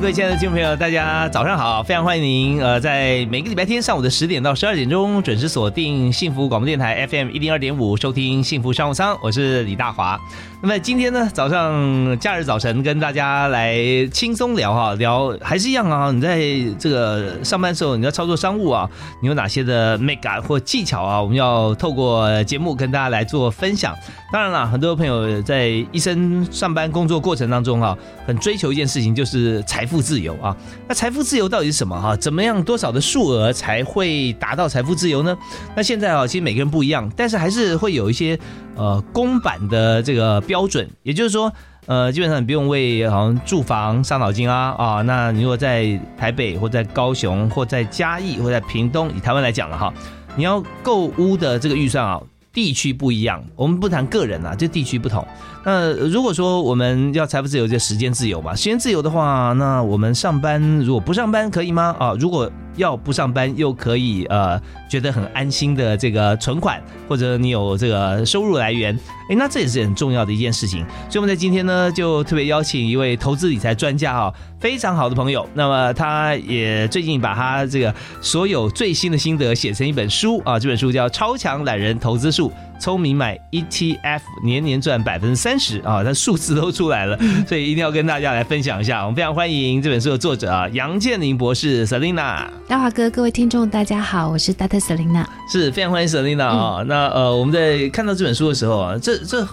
各位亲爱的听众朋友，大家早上好！非常欢迎您，呃，在每个礼拜天上午的十点到十二点钟准时锁定幸福广播电台 FM 一零二点五，收听幸福商务舱，我是李大华。那么今天呢，早上假日早晨跟大家来轻松聊哈，聊还是一样啊。你在这个上班时候，你要操作商务啊，你有哪些的 make up 或技巧啊？我们要透过节目跟大家来做分享。当然了，很多朋友在一生上班工作过程当中哈，很追求一件事情，就是财富自由啊。那财富自由到底是什么哈？怎么样多少的数额才会达到财富自由呢？那现在啊，其实每个人不一样，但是还是会有一些呃公版的这个标标准，也就是说，呃，基本上你不用为好像住房伤脑筋啊啊。那你如果在台北或在高雄或在嘉义或在屏东，以台湾来讲了哈，你要购屋的这个预算啊。地区不一样，我们不谈个人啊，就地区不同。那如果说我们要财富自由，就时间自由嘛。时间自由的话，那我们上班如果不上班可以吗？啊，如果要不上班又可以呃觉得很安心的这个存款，或者你有这个收入来源，哎，那这也是很重要的一件事情。所以我们在今天呢，就特别邀请一位投资理财专家哈，非常好的朋友。那么他也最近把他这个所有最新的心得写成一本书啊，这本书叫《超强懒人投资术》。聪明买 ETF，年年赚百分之三十啊！它数字都出来了，所以一定要跟大家来分享一下。我们非常欢迎这本书的作者啊，杨建宁博士 Selina。大华哥，各位听众，大家好，我是 Data Selina，是非常欢迎 Selina 啊。那呃，我们在看到这本书的时候啊，这这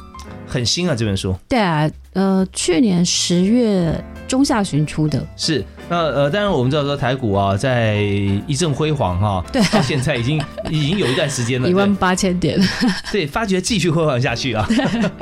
很新啊，这本书。对啊，呃，去年十月中下旬出的。是。那呃，当然我们知道说台股啊，在一阵辉煌哈，对，到现在已经 已经有一段时间了，一万八千点，对，发觉继续辉煌下去啊。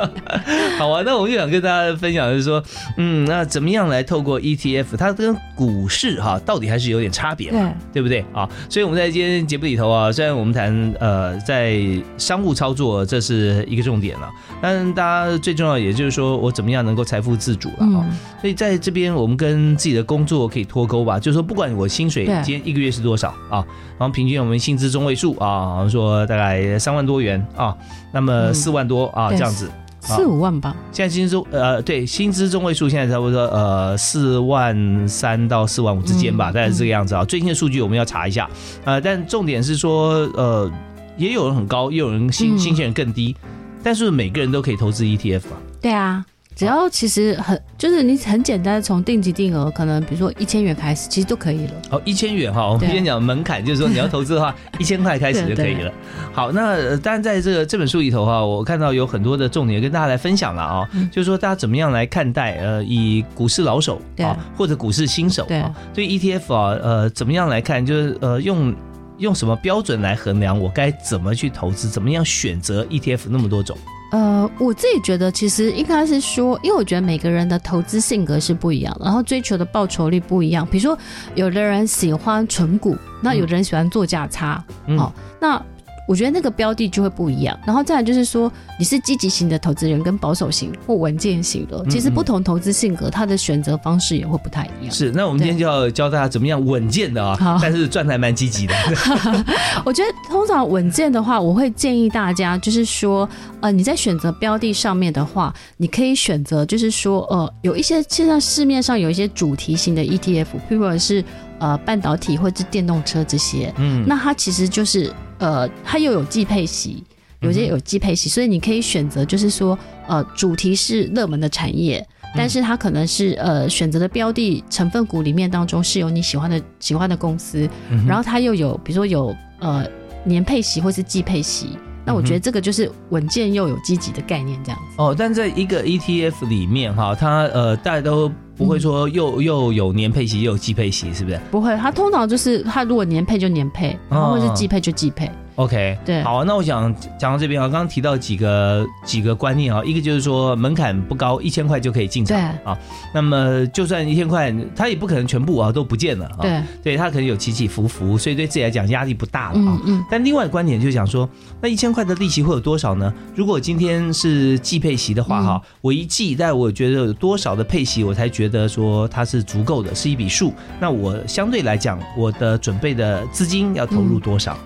好啊，那我们就想跟大家分享，就是说，嗯，那怎么样来透过 ETF，它跟股市哈，到底还是有点差别，对，对不对啊？所以我们在今天节目里头啊，虽然我们谈呃，在商务操作这是一个重点了，但大家最重要也就是说我怎么样能够财富自主了啊？所以在这边我们跟自己的工作可以。脱钩吧，就是说，不管我薪水今天一个月是多少啊，然后平均我们薪资中位数啊，好像说大概三万多元啊，那么四万多啊，这样子，四五万吧。现在薪资呃，对，薪资中位数现在差不多呃四万三到四万五之间吧，大概是这个样子啊。最新的数据我们要查一下呃，但重点是说呃，也有人很高，也有人新新鲜人更低，但是每个人都可以投资 ETF 啊。对啊。只要其实很就是你很简单，从定级定额可能比如说一千元开始，其实都可以了。哦，一千元哈，我们今天讲门槛就是说你要投资的话，一千块开始就可以了。好，那当然在这个这本书里头哈，我看到有很多的重点跟大家来分享了啊，就是说大家怎么样来看待呃，以股市老手啊或者股市新手啊，对 ETF 啊呃怎么样来看，就是呃用用什么标准来衡量我该怎么去投资，怎么样选择 ETF 那么多种。呃，我自己觉得其实应该是说，因为我觉得每个人的投资性格是不一样，然后追求的报酬率不一样。比如说，有的人喜欢纯股，那有的人喜欢做价差，哦，那。我觉得那个标的就会不一样，然后再来就是说，你是积极型的投资人跟保守型或稳健型的，其实不同投资性格，它的选择方式也会不太一样。是，那我们今天就要教大家怎么样稳健的啊，但是赚的还蛮积极的。我觉得通常稳健的话，我会建议大家就是说，呃，你在选择标的上面的话，你可以选择就是说，呃，有一些现在市面上有一些主题型的 ETF，譬如是呃半导体或者是电动车这些，嗯，那它其实就是。呃，它又有季配息，有些有季配息，所以你可以选择，就是说，呃，主题是热门的产业，但是它可能是呃选择的标的成分股里面当中是有你喜欢的喜欢的公司，然后它又有比如说有呃年配息或是季配息，那我觉得这个就是稳健又有积极的概念这样子。哦，但在一个 ETF 里面哈，它呃大家都。不会说又又有年配息又有季配息，是不是？不会，它通常就是它如果年配就年配，然后或是季配就季配。OK，对好，那我想讲到这边啊，刚刚提到几个几个观念啊，一个就是说门槛不高，一千块就可以进场啊。那么就算一千块，他也不可能全部啊都不见了啊。对，对他可能有起起伏伏，所以对自己来讲压力不大了啊。嗯嗯，但另外的观点就是讲说，那一千块的利息会有多少呢？如果今天是季配息的话，哈、我一季，但我觉得有多少的配息，我才觉得说它是足够的，是一笔数。那我相对来讲，我的准备的资金要投入多少？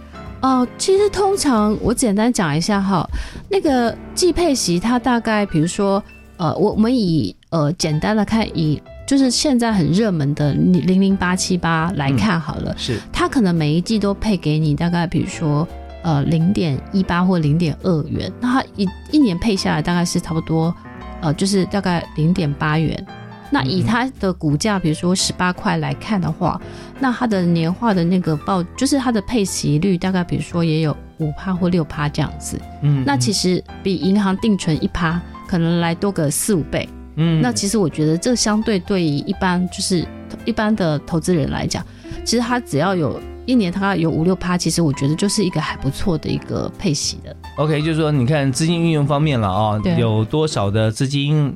哦，其实通常我简单讲一下哈，那个季配息它大概比如说，呃，我我们以呃简单的看，以就是现在很热门的零零八七八来看好了，是它可能每一季都配给你大概比如说呃零点一八或零点二元，那它一一年配下来大概是差不多呃就是大概零点八元。那以它的股价，比如说十八块来看的话，那它的年化的那个报，就是它的配息率大概比如说也有五趴或六趴这样子。嗯那其实比银行定存一趴可能来多个四五倍。嗯那其实我觉得这相对对于一般就是一般的投资人来讲，其实他只要有一年他有五六趴，其实我觉得就是一个还不错的一个配息的。OK，就是说你看资金运用方面了啊、对有多少的资金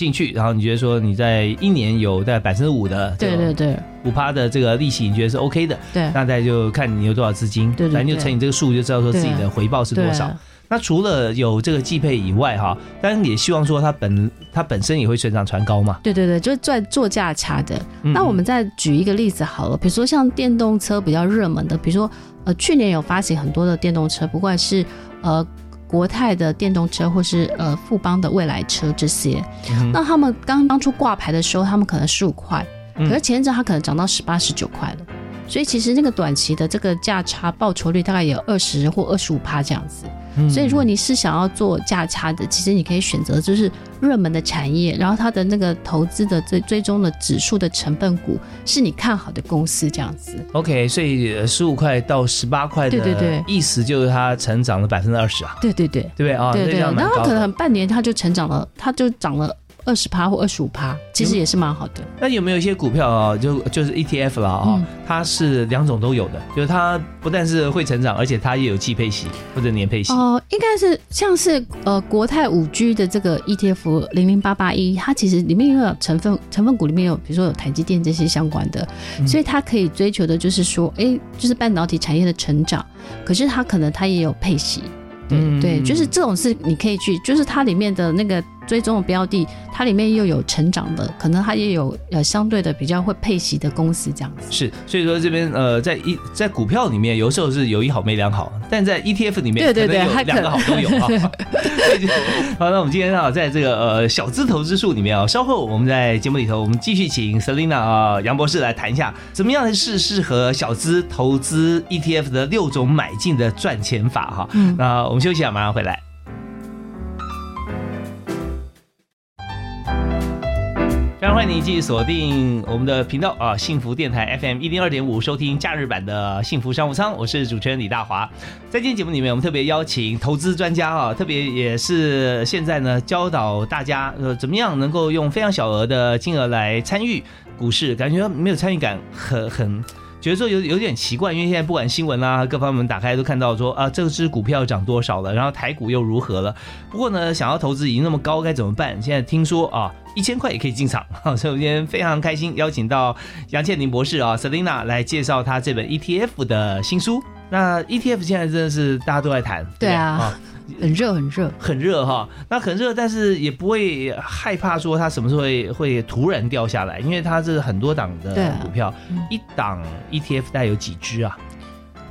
进去，然后你觉得说你在一年有在百分之五的对对对五趴的这个利息，你觉得是 OK 的，对那再就看你有多少资金，对对反正就乘以这个数，就知道说自己的回报是多少。那除了有这个季配以外，哈，当然也希望说它本它本身也会水涨船高嘛。对对对，就是在做价差的。嗯那我们再举一个例子好了，比如说像电动车比较热门的，比如说呃去年有发行很多的电动车，不管是呃国泰的电动车，或是呃富邦的未来车这些，嗯那他们刚当初挂牌的时候，他们可能十五块，嗯可是前一阵它可能涨到十八、十九块了。所以其实那个短期的这个价差报酬率大概也有二十或二十五趴这样子。嗯。所以如果你是想要做价差的，其实你可以选择就是热门的产业，然后它的那个投资的最最终的指数的成分股是你看好的公司这样子。OK，所以十五块到十八块的对对对意思就是它成长了百分之二十啊，对对对。对不对？啊？对对，这样蛮然后可能半年它就成长了，它就涨了二十趴或二十五趴，其实也是蛮好的。那有没有一些股票啊，就就是 ETF 啦啊、嗯它是两种都有的，就是它不但是会成长，而且它也有季配息或者年配息。哦、应该是像是呃国泰五 G 的这个 ETF 零零八八一，它其实里面有成分成分股里面有，比如说有台积电这些相关的，嗯所以它可以追求的就是说，哎，就是半导体产业的成长，可是它可能它也有配息。对、嗯对，就是这种是你可以去，就是它里面的那个追踪的标的，它里面又有成长的，可能它也有呃相对的比较会配息的公司这样子。是，所以说这边呃，在一在股票里面，有时候是有一好没两好，但在 ETF 里面，对对对有两个好都有啊。好，那我们今天啊，在这个呃小资投资术里面啊，稍后我们在节目里头，我们继续请 Selina 啊杨博士来谈一下，怎么样是适合小资投资 ETF 的六种买进的赚钱法哈。嗯那我们休息啊，马上回来。欢迎您继续锁定我们的频道啊，幸福电台 FM 一零二点五，收听假日版的幸福商务舱，我是主持人李大华。在今天节目里面，我们特别邀请投资专家啊，特别也是现在呢教导大家呃怎么样能够用非常小额的金额来参与股市，感觉没有参与感很很。觉得说有有点奇怪，因为现在不管新闻啊各方面打开都看到说啊这只股票涨多少了，然后台股又如何了。不过呢，想要投资已经那么高，该怎么办？现在听说啊一千块也可以进场，所以我今天非常开心邀请到杨倩玲博士啊 Selina 来介绍她这本 ETF 的新书。那 ETF 现在真的是大家都在谈，对啊啊很热很热。很热哈，那很热，但是也不会害怕说它什么时候会会突然掉下来，因为它是很多档的股票，嗯一档 ETF 大概有几只啊？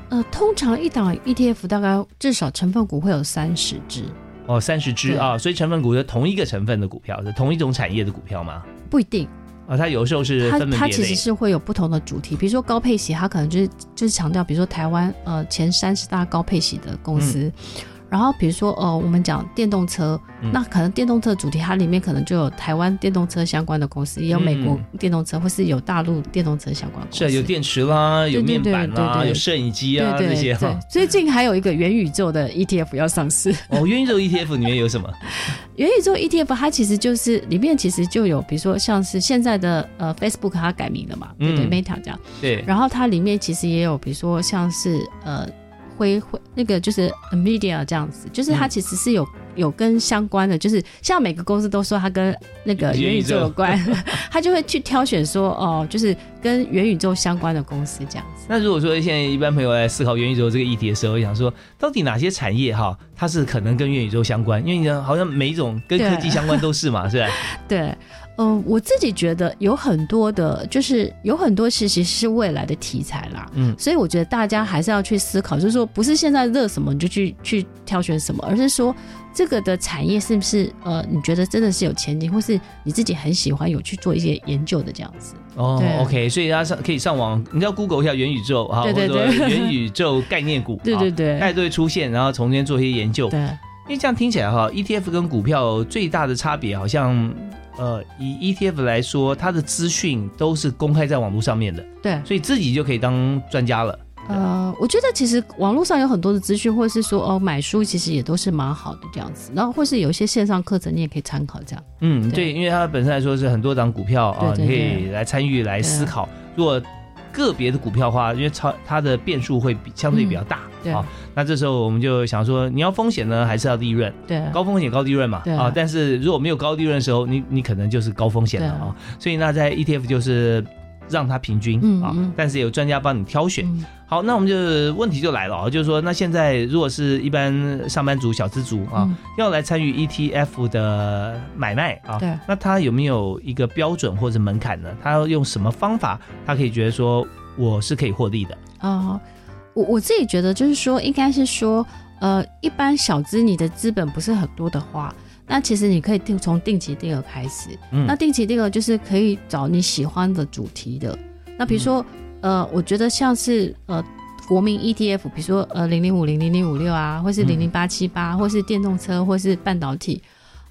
呃，通常一档 ETF 大概至少成分股会有三十只，哦，三十只啊，所以成分股是同一个成分的股票，是同一种产业的股票吗？不一定。啊，它有时候是它它其实。是会有不同的主题，比如说高配息，它可能就是就是强调，比如说台湾呃前三十大高配息的公司。然后比如说呃，我们讲电动车，嗯那可能电动车主题它里面可能就有台湾电动车相关的公司，也有美国嗯电动车，或是有大陆电动车相关的公司。是啊有电池啦，有面板啦，对对有摄影机啊对对这些哈。，最近还有一个元宇宙的 ETF 要上市。哦，元宇宙 ETF 里面有什么？元宇宙 ETF 它其实就是里面其实就有，比如说像是现在的呃 Facebook 它改名了嘛，对不对、嗯 Meta 这样。对，然后它里面其实也有，比如说像是呃辉辉那个就是 Nvidia 这样子，就是它嗯其实是有有跟相关的，就是像每个公司都说它跟那个元宇宙有关，它就会去挑选说哦，就是跟元宇宙相关的公司这样子。那如果说现在一般朋友在思考元宇宙这个议题的时候，想说到底哪些产业哈，它是可能跟元宇宙相关？因为你讲好像每一种跟科技相关都是嘛，是吧？对，嗯、我自己觉得有很多的，就是有很多其实是未来的题材啦。嗯所以我觉得大家还是要去思考，就是说不是现在热什么你就去去挑选什么，而是说这个的产业是不是呃你觉得真的是有前景，或是你自己很喜欢有去做一些研究的这样子。哦，OK，所以大家上可以上网，你要 Google 一下元宇宙哈，对对或者说对元 宇宙概念股，对对啊对大家都会出现，然后从这边做一些研究。对，因为这样听起来哈，ETF 跟股票最大的差别好像，呃，以 ETF 来说，它的资讯都是公开在网络上面的，对，所以自己就可以当专家了。呃，我觉得其实网络上有很多的资讯，或者是说哦买书，其实也都是蛮好的这样子。然后或是有一些线上课程，你也可以参考这样。嗯，对对，因为它本身来说是很多档股票啊，对对你可以来参与来思考。如果个别的股票的话，因为超它的变数会比相对比较大、对啊，那这时候我们就想说，你要风险呢，还是要利润？对，高风险高利润嘛对啊，但是如果没有高利润的时候，你你可能就是高风险了啊。所以那在 ETF 就是让它平均啊嗯嗯，但是有专家帮你挑选。嗯好，那我们就问题就来了啊，就是说，那现在如果是一般上班族、小资族啊，嗯要来参与 ETF 的买卖啊，对那他有没有一个标准或者门槛呢？他要用什么方法，他可以觉得说我是可以获利的？哦、我我自己觉得就是说，应该是说，呃，一般小资你的资本不是很多的话，那其实你可以定从定期定额开始。嗯那定期定额就是可以找你喜欢的主题的。那比如说，呃，我觉得像是呃国民 ETF，比如说呃零零五零零零五六啊，或是嗯零零八七八，或是电动车，或是半导体。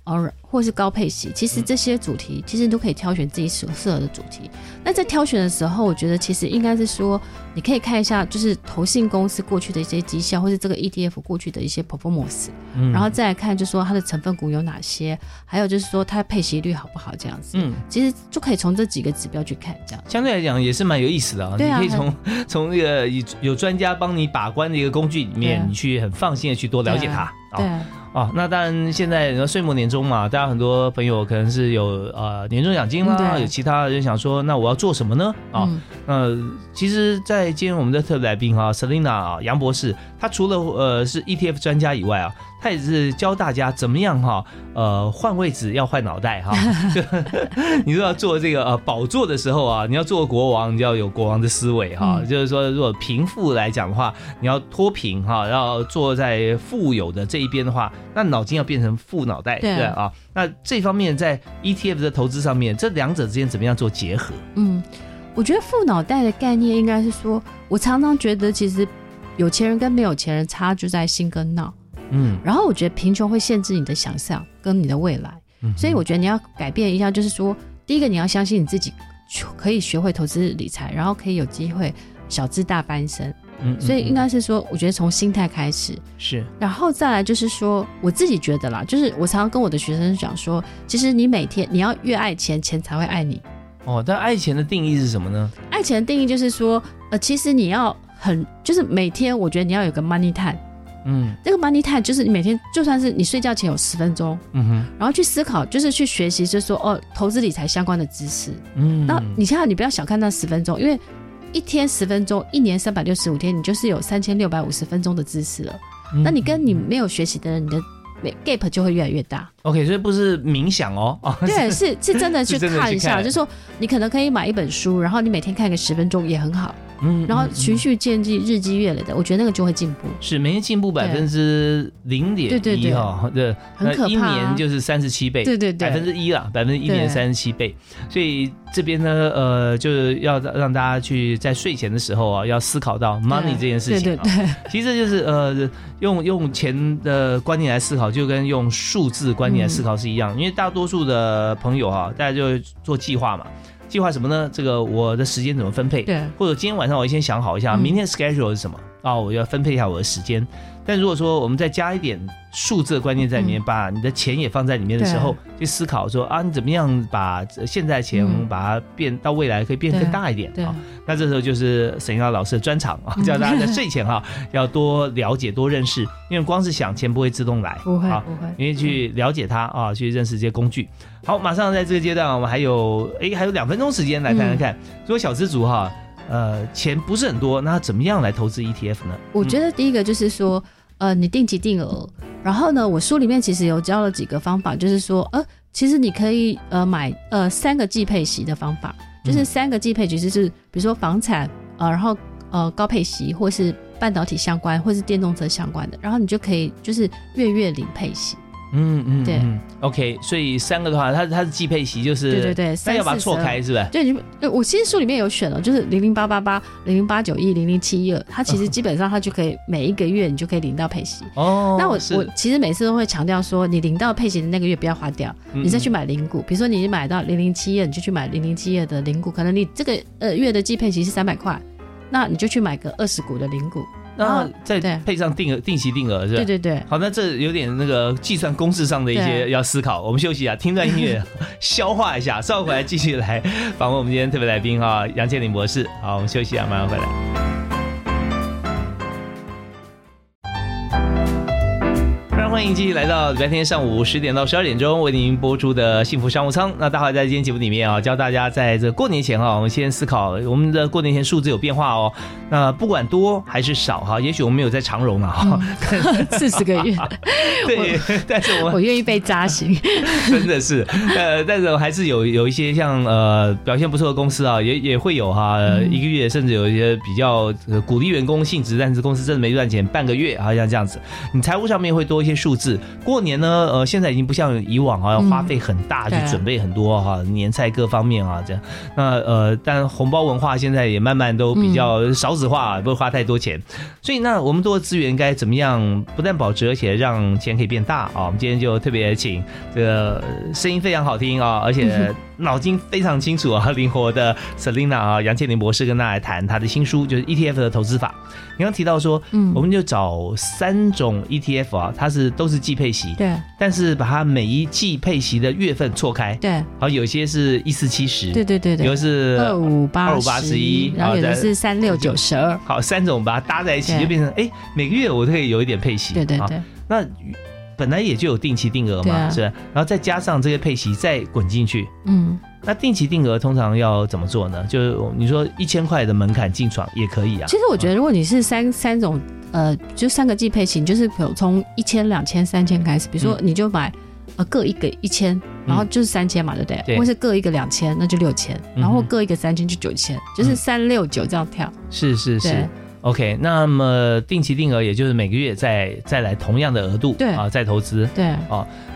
呃，或是高配息，其实这些主题其实你都可以挑选自己所适合的主题。那在挑选的时候，我觉得其实应该是说，你可以看一下，就是投信公司过去的一些绩效，或是这个 ETF 过去的一些 performance，、嗯然后再来看，就是说它的成分股有哪些，还有就是说它配息率好不好，这样子。嗯，其实就可以从这几个指标去看，这样。相对来讲也是蛮有意思的啊。对啊你可以从 从那个有有专家帮你把关的一个工具里面，啊你去很放心的去多了解它啊。对，哦，那当然，现在你说岁末年终嘛，大家很多朋友可能是有呃年终奖金啦，嗯有其他人想说，那我要做什么呢？啊、嗯呃，其实，在今天我们的特别来宾啊，Selina 啊，杨博士，他除了呃是 ETF 专家以外啊，他也是教大家怎么样哈，呃，换位置要换脑袋哈。就 你说要做这个呃宝座的时候啊，你要做国王，你就要有国王的思维哈。嗯就是说，如果贫富来讲的话，你要脱贫哈，要坐在富有的这一边的话，那脑筋要变成富脑袋，对啊。那这方面在 ETF 的投资上面，这两者之间怎么样做结合？嗯，我觉得富脑袋的概念应该是说，我常常觉得其实有钱人跟没有钱人差就在心跟脑。嗯，然后我觉得贫穷会限制你的想象跟你的未来，嗯所以我觉得你要改变一下，就是说，第一个你要相信你自己可以学会投资理财，然后可以有机会小资大翻身。嗯所以应该是说，我觉得从心态开始，是然后再来就是说，我自己觉得啦，就是我常常跟我的学生讲说，其实你每天你要越爱钱，钱才会爱你。哦，但爱钱的定义是什么呢？爱钱的定义就是说，呃，其实你要很，就是每天我觉得你要有个 money time。嗯这个 money time 就是你每天就算是你睡觉前有十分钟，嗯哼然后去思考，就是去学习，就是说哦，投资理财相关的知识。嗯，那你现在你不要小看那十分钟，因为一天十分钟，一年三百六十五天，你就是有三千六百五十分钟的知识了。嗯那你跟你没有学习的人，你的 gap 就会越来越大。OK，所以不是冥想哦，啊，对，是是 真的去看一下，看就是说你可能可以买一本书，然后你每天看个十分钟也很好，嗯然后嗯循序渐进、日积月累的，我觉得那个就会进步。是每年进步百分之零点对对对一哈，对，很可怕一年就是三十七倍，对对对。百分之一啦，百分之一年三十七倍，所以这边呢，呃，就是要让大家去在睡前的时候啊，要思考到 money 这件事情啊，对对对，其实就是呃，用用钱的观念来思考，就跟用数字观念来思考是一样。因为大多数的朋友哈、大家就做计划嘛。计划什么呢？这个我的时间怎么分配？对或者今天晚上我先想好一下，嗯明天 schedule 是什么？啊，我要分配一下我的时间。但如果说我们再加一点数字的观念在里面，嗯。把你的钱也放在里面的时候，去思考说啊，你怎么样把现在钱嗯。把它变到未来可以变更大一点对。啊？那这时候就是沈耀老师的专场啊，嗯叫大家在睡前哈要多了解、多认识，因为光是想钱不会自动来，啊不会不会，因为去了解它啊，去认识这些工具。好，马上在这个阶段，我们还有哎还有两分钟时间来谈谈看，如果小资族哈，呃，钱不是很多，那怎么样来投资 ETF 呢？我觉得第一个就是说，呃，你定期定额，然后呢，我书里面其实有教了几个方法，就是说，呃，其实你可以呃买呃三个季配息的方法，就是三个季配息，就是比如说房产，呃，然后呃高配息，或是半导体相关，或是电动车相关的，然后你就可以就是月月领配息。嗯嗯，对嗯，OK，所以三个的话，它它是季配息，就是对对对那三要把错开是不是？对，我其实书里面有选了，就是零零八八八、零零八九一、零零七一二，它其实基本上它就可以每一个月你就可以领到配息。哦，那我我其实每次都会强调说，你领到配息的那个月不要花掉，嗯你再去买零股。比如说你买到零零七二，你就去买零零七二的零股，可能你这个呃月的季配息是三百块，那你就去买个二十股的零股。那再配上定额定期定额是吧？对对对，好，那这有点那个计算公式上的一些要思考。我们休息一下，听段音乐，消化一下，稍后回来继续来访问我们今天特别来宾哈，杨建林博士。好，我们休息一下，马上回来。欢迎继续来到礼拜天上午十点到十二点钟为您播出的幸福商务舱。那大华在今天节目里面啊，教大家在这过年前啊，我们先思考我们的过年前数字有变化哦。那不管多还是少哈，也许我们没有在长荣啊哈，四十个月，对，但是我们我愿意被扎醒。真的是，呃，但是还是有有一些像呃表现不错的公司啊，也也会有哈、呃一个月甚至有一些比较、呃、鼓励员工性质，但是公司真的没赚钱，半个月好像这样子，你财务上面会多一些数字。过年呢，呃，现在已经不像以往啊，要花费很大去准备很多哈、年菜各方面啊这样。那呃，但红包文化现在也慢慢都比较少子化，不会花太多钱。所以那我们多的资源该怎么样不但保值，而且让钱可以变大啊？我们今天就特别请这个声音非常好听啊，而且脑筋非常清楚啊，灵活的 Selina 啊，杨倩玲博士跟大家来谈他的新书，就是 ETF 的投资法。你刚提到说，嗯我们就找三种 ETF 啊，它是都是季配息，对但是把它每一季配息的月份错开，对好，有些是一四七十，对对对对，有的是二五八二五八十一，然后有的是三六九十二。好三种把它搭在一起，就变成哎，每个月我都可以有一点配息，啊对对对，那本来也就有定期定额嘛，啊是吧，然后再加上这些配息再滚进去。嗯，那定期定额通常要怎么做呢？就是你说一千块的门槛进场也可以啊。其实我觉得，如果你是三三种，呃，就三个季配型，就是有从一千、两千、三千开始，比如说你就买呃各一个一千，然后就是三千嘛，对不对？对或是各一个两千，那就六千，然后各一个三千就九千，就是嗯三六九这样跳。是是是对。OK，那么定期定额也就是每个月再再来同样的额度，对啊，再投资。对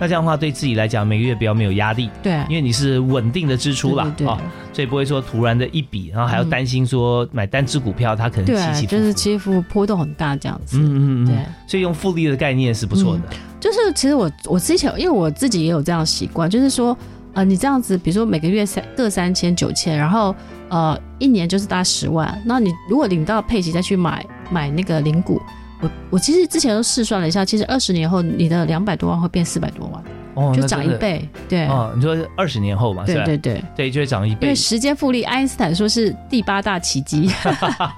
那这样的话对自己来讲，每个月比较没有压力，对，因为你是稳定的支出啦，对对对啊，所以不会说突然的一笔，然后还要担心说买单只股票它可能起起伏伏。就是起伏波动很大这样子。嗯嗯嗯，对，所以用复利的概念是不错的。就是其实我我之前因为我自己也有这样的习惯，就是说呃你这样子，比如说每个月三各三千九千，然后呃一年就是大十万，那你如果领到配息再去买买那个零股。我我其实之前都试算了一下，其实二十年后你的两百多万会变四百多万，哦，就。涨一倍。对，哦，你说二十年后嘛？对对对，对，就会涨一倍因为。时间复利，爱因斯坦说是第八大奇迹。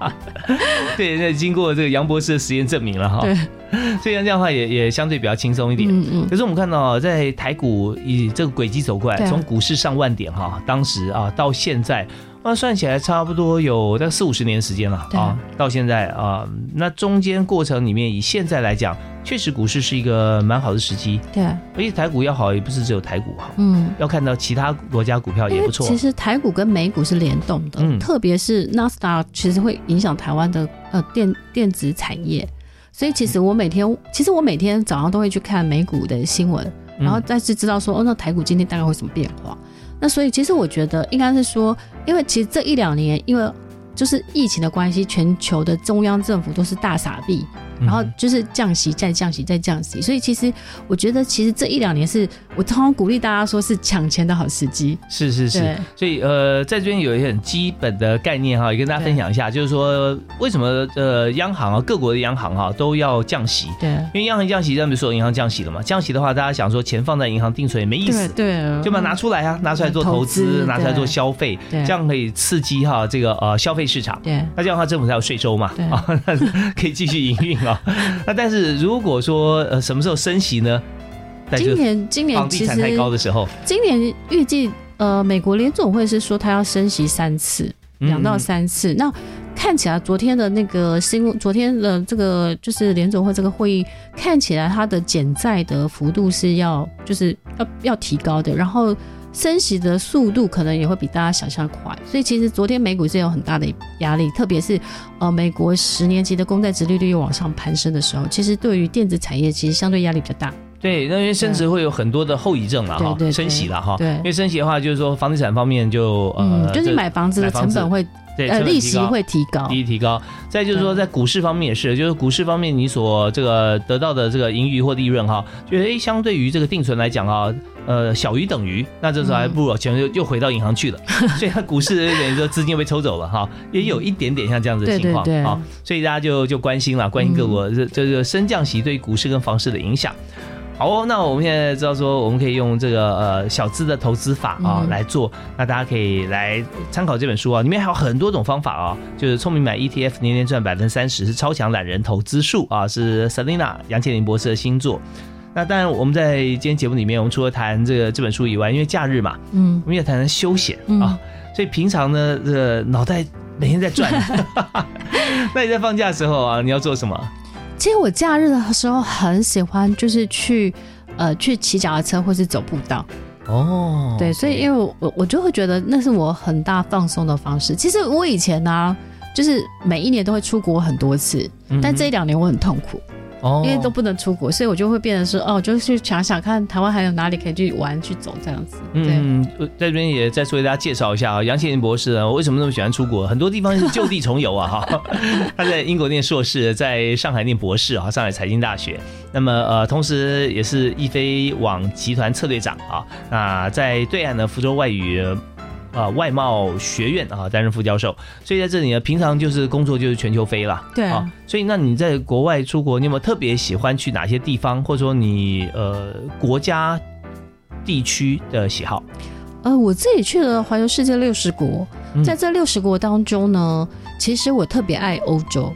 对，那经过这个杨博士的实验证明了哈。对，所以这样的话也也相对比较轻松一点。嗯嗯，可是我们看到，在台股以这个轨迹走过来，从股市上万点哈，当时啊到现在，那算起来差不多有大概四五十年时间了啊。到现在啊，那中间过程里面，以现在来讲，确实股市是一个蛮好的时机。对，而且台股要好，也不是只有台股好，嗯。要看到其他国家股票也不错其。实台股跟美股是联动的，嗯特别是纳斯达，其实会影响台湾的呃电电子产业。所以其实我每天，其实我每天早上都会去看美股的新闻，然后嗯再是知道说，哦，那台股今天大概会什么变化。那所以其实我觉得应该是说，因为其实这一两年，因为就是疫情的关系，全球的中央政府都是大撒币，嗯然后就是降息再降息再降息，所以其实我觉得其实这一两年是我常常鼓励大家说是抢钱的好时机。是是是。对，所以呃，在这边有一些很基本的概念哈，也跟大家分享一下，就是说为什么呃央行啊各国的央行哈都要降息。对。因为央行降息，那不是所有银行降息了嘛？降息的话，大家想说钱放在银行定存也没意思，对，就把它拿出来啊，拿出来做投投资，拿出来做消费，对。这样可以刺激哈这个呃消费市场。对。那这样的话，政府才有税收嘛，对。啊，那可以继续营运啊。那但是如果说呃什么时候升息呢？今年今年其房地产太高的时候，今年预计呃美国联总会是说它要升息三次，嗯两到三次。那看起来昨天的那个新闻，昨天的这个就是联总会这个会议，看起来它的减债的幅度是要就是要要提高的，然后升息的速度可能也会比大家想象快。所以其实昨天美股是有很大的压力，特别是呃美国十年期的公债殖利率又往上攀升的时候，其实对于电子产业其实相对压力比较大。对，那因为升值会有很多的后遗症了哈升息了哈，对因为升息的话，就是说房地产方面就嗯，呃，就是这买房子的成本会对呃利息会提高。第一提高，再就是说在股市方面也是，就是股市方面你所这个得到的这个盈余或利润哈，就是诶相对于这个定存来讲啊，呃小于等于，那这时候还不如钱又又回到银行去了，所以它股市等于说资金又被抽走了哈，也有一点点像这样子的情况啊，所以大家就就关心了，关心各国这这个升降息对股市跟房市的影响。好哦，那我们现在知道说，我们可以用这个呃小资的投资法啊、嗯。来做，那大家可以来参考这本书啊，里面还有很多种方法啊，就是聪明买 ETF 年年赚百分之三十，是超强懒人投资术啊，是 Selina 杨倩玲博士的新作。那当然，我们在今天节目里面，我们除了谈这个这本书以外，因为假日嘛，嗯我们也谈谈休闲嗯啊，所以平常呢，这个脑袋每天在转。那你在放假的时候啊，你要做什么？其实我假日的时候很喜欢，就是去呃去骑脚踏车或是走步道。哦，对，所以因为我我我就会觉得那是我很大放松的方式。其实我以前呢、就是每一年都会出国很多次，嗯但这一两年我很痛苦，哦因为都不能出国，所以我就会变成是，哦，就去想想看台湾还有哪里可以去玩、去走这样子。对，嗯，呃在这边也再说给大家介绍一下啊，杨倩林博士呢，为什么那么喜欢出国？很多地方是就地重游啊，哈。他在英国念硕士，在上海念博士啊，上海财经大学。那么呃，同时也是易飞网集团策略长啊。那在对岸的，福州外语。啊，外贸学院啊，担任副教授，所以在这里呢，平常就是工作就是全球飞了。对啊，所以那你在国外出国，你有没有特别喜欢去哪些地方，或者说你呃国家地区的喜好？呃，我自己去了环游世界六十国，嗯在这六十国当中呢，其实我特别爱欧洲。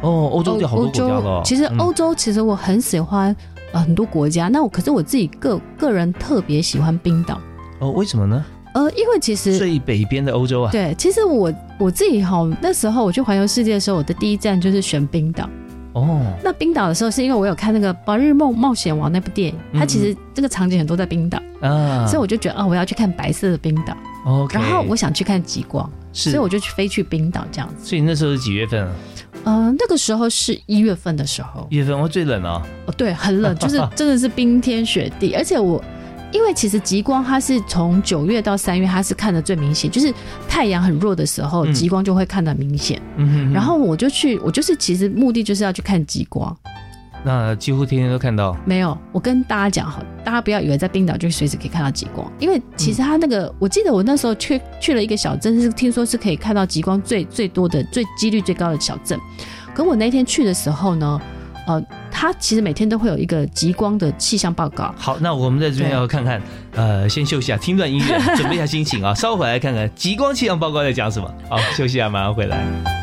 哦，欧洲就好多国家了哦。其实嗯欧洲，其实我很喜欢呃很多国家。那我可是我自己个个人特别喜欢冰岛。哦，为什么呢？呃，因为其实最北边的欧洲啊。对，其实我我自己哈，那时候我去环游世界的时候，我的第一站就是选冰岛。哦，那冰岛的时候，是因为我有看那个《白日梦冒险王》那部电影，它其实这个场景很多在冰岛，啊，所以我就觉得啊、我要去看白色的冰岛。OK，然后我想去看极光，是，所以我就去飞去冰岛这样子。所以那时候是几月份啊？呃，那个时候是一月份的时候，一月份会，最冷哦。哦，对，很冷，就是真的是冰天雪地，而且我。因为其实极光它是从九月到三月，它是看的最明显，就是太阳很弱的时候，嗯极光就会看得明显。嗯哼哼然后我就去，我就是其实目的就是要去看极光。那几乎天天都看到。没有，我跟大家讲好，大家不要以为在冰岛就随时可以看到极光，因为其实它那个，我记得我那时候去去了一个小镇，是听说是可以看到极光最最多的、最几率最高的小镇。可我那天去的时候呢，呃，它其实每天都会有一个极光的气象报告。好，那我们在这边要看看，呃，先休息一下，听段音乐，准备一下心情啊，稍后回来看看极光气象报告在讲什么。好，休息一下，马上回来。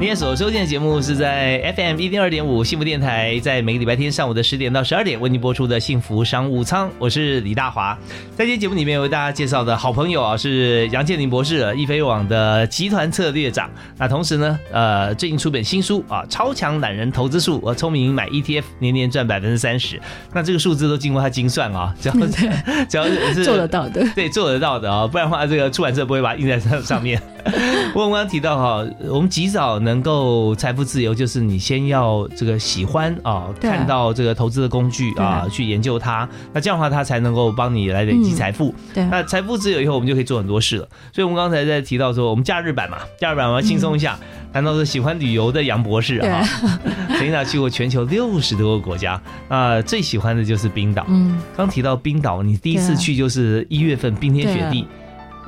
今天所收听的节目是在 FM 一零二点五幸福电台，在每个礼拜天上午的十点到十二点为您播出的幸福商务舱，我是李大华。在今天节目里面为大家介绍的好朋友啊，是杨建林博士，易飞网的集团策略长。那同时呢，呃，最近出本新书啊，《超强懒人投资术》，我聪明买 ETF，年年赚百分之三十。那这个数字都经过他精算啊，只要 只要是做得到的。对，做得到的啊、不然的话，这个出版社不会把它印在上上面。我刚刚提到哈，我们及早能够财富自由，就是你先要这个喜欢啊，看到这个投资的工具啊，去研究它，那这样的话，它才能够帮你来累积嗯财富。对，那财富自由以后，我们就可以做很多事了。所以，我们刚才在提到说，我们假日版嘛，假日版我们要轻松一下。谈到说喜欢旅游的杨博士啊，曾经呢去过全球六十多个国家，啊，最喜欢的就是冰岛。嗯，刚提到冰岛，你第一次去就是一月份冰天雪地。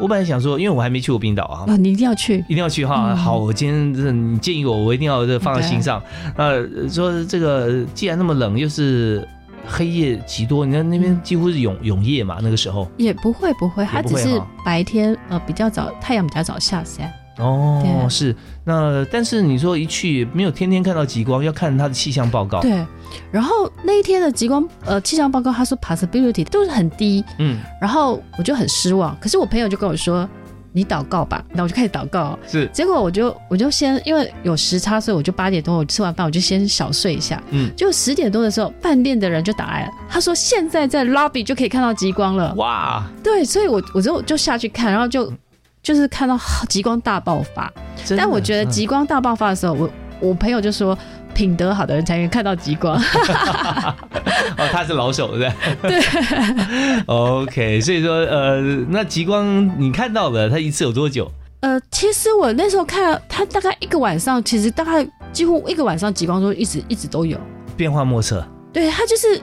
我本来想说，因为我还没去过冰岛啊，啊，你一定要去，一定要去哈。嗯好，我今天这你建议我，我一定要放在心上。呃，说这个既然那么冷，又是黑夜极多，你看那边几乎是永永夜嘛，那个时候。也不会不会，它只是白天呃比较早，太阳比较早下山。哦，是那，但是你说一去没有天天看到极光，要看它的气象报告。，对，然后那一天的极光呃气象报告，他说 possibility 都是很低，嗯，然后我就很失望。可是我朋友就跟我说，你祷告吧，那我就开始祷告。是，结果我就我就先因为有时差，所以我就八点多我吃完饭我就先小睡一下。嗯，就十点多的时候，饭店的人就打来了，他说现在在 lobby 就可以看到极光了。哇，对，所以我我就就下去看，然后就就是看到极光大爆发。但我觉得嗯极光大爆发的时候，我我朋友就说。品德好的人才能看到极光，哦，他是老手，对不对？对。OK，所以说，呃，那极光你看到了，它一次有多久？呃，其实我那时候看他大概一个晚上，其实大概几乎一个晚上极光都一直一直都有。变化莫测。对，它就是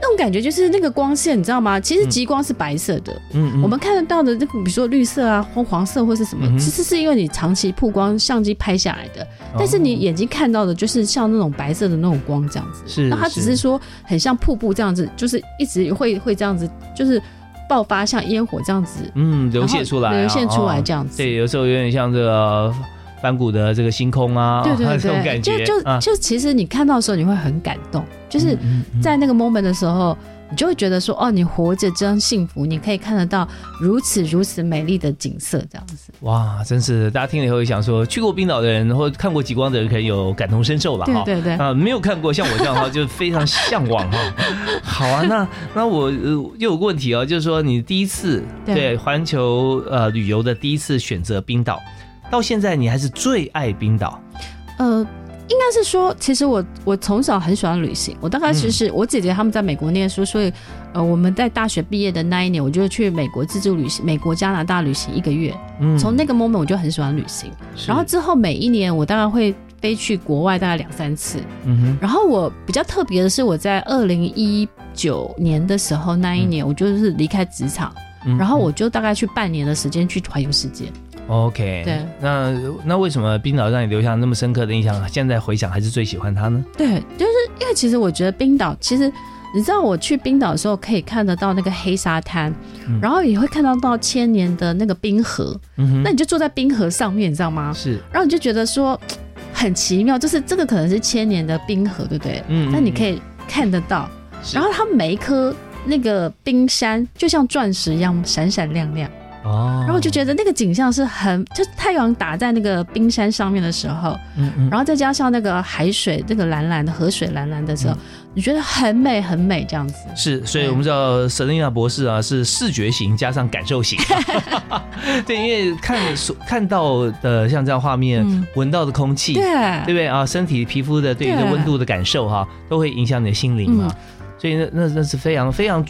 那种感觉，就是那个光线，你知道吗？其实极光是白色的，嗯嗯。我们看得到的那个，比如说绿色啊、黄黄色或是什么，其实是因为你长期曝光相机拍下来的。但是你眼睛看到的就是像那种白色的那种光这样子，是那它只是说很像瀑布这样子，就是一直会会这样子，就是爆发像烟火这样子，嗯流泻出来啊，流泻出来哦。这样子。对，有时候有点像这个翻谷的这个星空啊，对对 这种对，感觉，就就、啊就其实你看到的时候你会很感动，就是在那个 moment 的时候，你就会觉得说，哦，你活着真幸福，你可以看得到如此如此美丽的景色，这样子。哇，真是大家听了以后也想说，去过冰岛的人或看过极光的人，可能有感同身受吧哈。对对对，啊，没有看过像我这样哈，就非常向往哈。好啊，那那我呃又有个问题哦，就是说你第一次对对环球呃旅游的第一次选择冰岛，到现在你还是最爱冰岛。呃。应该是说，其实我我从小很喜欢旅行。我大概就是、我姐姐他们在美国念书，所以呃我们在大学毕业的那一年，我就去美国自助旅行，美国加拿大旅行一个月。嗯从那个 moment 我就很喜欢旅行。然后之后每一年我大概会飞去国外大概两三次。嗯哼然后我比较特别的是，我在二零一九年的时候那一年，我就是离开职场，嗯然后我就大概去半年的时间去环游世界。OK，对，那那为什么冰岛让你留下那么深刻的印象？现在回想还是最喜欢它呢？对，就是因为其实我觉得冰岛，其实你知道我去冰岛的时候可以看得到那个黑沙滩，嗯然后也会看到到千年的那个冰河，嗯哼，那你就坐在冰河上面，你知道吗？是然后你就觉得说很奇妙，就是这个可能是千年的冰河，对不对？嗯那你可以看得到，然后它每一颗那个冰山就像钻石一样闪闪亮亮，哦，然后就觉得那个景象是很，就是太阳打在那个冰山上面的时候，嗯嗯。然后再加上那个海水那个蓝蓝的河水蓝蓝的时候，嗯。你觉得很美很美这样子。是，所以我们知道 Selina 博士啊是视觉型加上感受型，对，因为看所看到的像这样画面，嗯。闻到的空气，对。对不对？啊？身体皮肤的对于这对温度的感受哈，都会影响你的心灵嘛。所以那那那是非常非常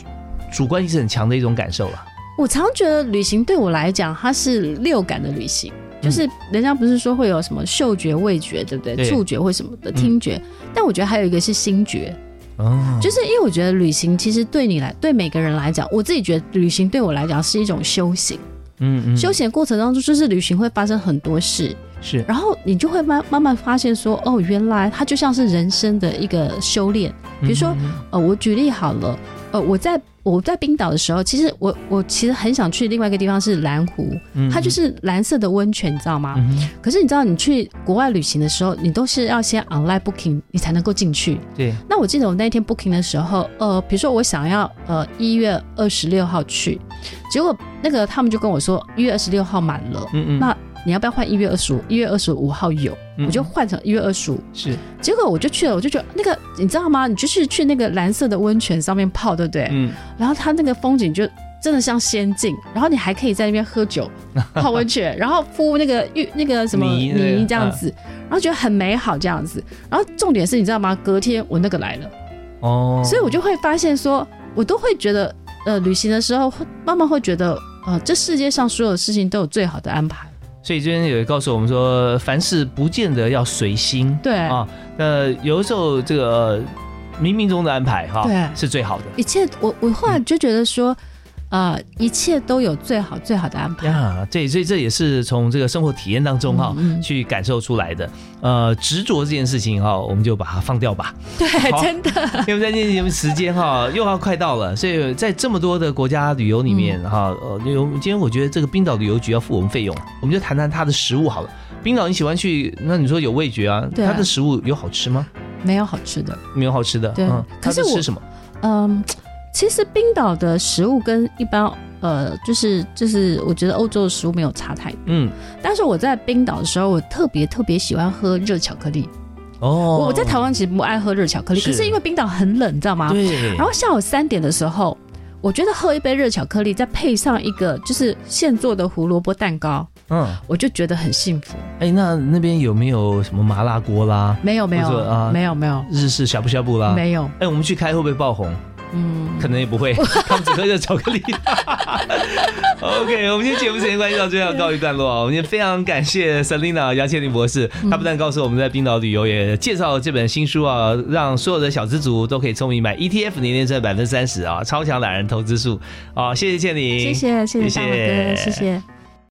主观意识很强的一种感受了。我常觉得旅行对我来讲，它是六感的旅行。就是人家不是说会有什么嗅觉、味觉，对不对？对触觉或什么的听觉，但我觉得还有一个是心觉，哦，就是因为我觉得旅行其实对你来，对每个人来讲，我自己觉得旅行对我来讲是一种修行。嗯嗯，休闲的过程当中，就是旅行会发生很多事，是然后你就会慢慢慢发现说，哦，原来它就像是人生的一个修炼。比如说，嗯呃，我举例好了，呃，我在我在冰岛的时候，其实我我其实很想去另外一个地方是蓝湖，嗯。它就是蓝色的温泉，你知道吗？嗯可是你知道，你去国外旅行的时候，你都是要先 online booking，你才能够进去。对，那我记得我那一天 booking 的时候，呃，比如说我想要呃一月二十六号去，结果那个他们就跟我说一月二十六号满了，嗯嗯，那你要不要换一月二十五？一月二十五号有，嗯我就换成一月二十五。是结果我就去了，我就觉得那个你知道吗？你就是去那个蓝色的温泉上面泡，对不对？嗯然后它那个风景就真的像仙境，然后你还可以在那边喝酒、泡温泉，然后敷那个浴那个什么泥这样子，然后觉得很美好这样子。然后重点是你知道吗？隔天我那个来了，哦，所以我就会发现说，我都会觉得，呃，旅行的时候会慢慢会觉得，呃，这世界上所有的事情都有最好的安排。所以这边也告诉我们说，凡事不见得要随心。对，啊，那有的时候这个呃冥冥中的安排哈，对是最好的。一切我我后来就觉得说，呃，一切都有最好最好的安排。呀，这这这也是从这个生活体验当中哈、嗯嗯去感受出来的。呃，执着这件事情哈、我们就把它放掉吧。对，真的，因为在今天节目时间哈又要快到了，所以在这么多的国家旅游里面嗯哈，呃，有今天我觉得这个冰岛旅游局要付我们费用，我们就谈谈它的食物好了。冰岛你喜欢去，那你说有味觉啊？对啊它的食物有好吃吗？没有好吃的。没有好吃的。对嗯，可是我是吃什么？嗯，其实冰岛的食物跟一般呃，就是就是我觉得欧洲的食物没有差太多。嗯，但是我在冰岛的时候，我特别特别喜欢喝热巧克力。哦，我在台湾其实不爱喝热巧克力，是可是因为冰岛很冷，你知道吗？对，然后下午三点的时候，我觉得喝一杯热巧克力，再配上一个就是现做的胡萝卜蛋糕，嗯，我就觉得很幸福。哎，那那边有没有什么麻辣锅啦？没有没有啊没有没有日式小布小布啦？没有，哎，我们去开会不会爆红？嗯，可能也不会，他们只喝热巧克力。OK，我们今天节目时间关系到这样告一段落啊。我们今天非常感谢 Selina 杨倩玲博士，他不但告诉我们在冰岛旅游，也介绍了这本新书啊，让所有的小资族都可以聪明买 ETF，年年赚百分之三十啊，超强懒人投资术啊。谢谢倩玲，谢谢谢谢谢大哥，谢谢。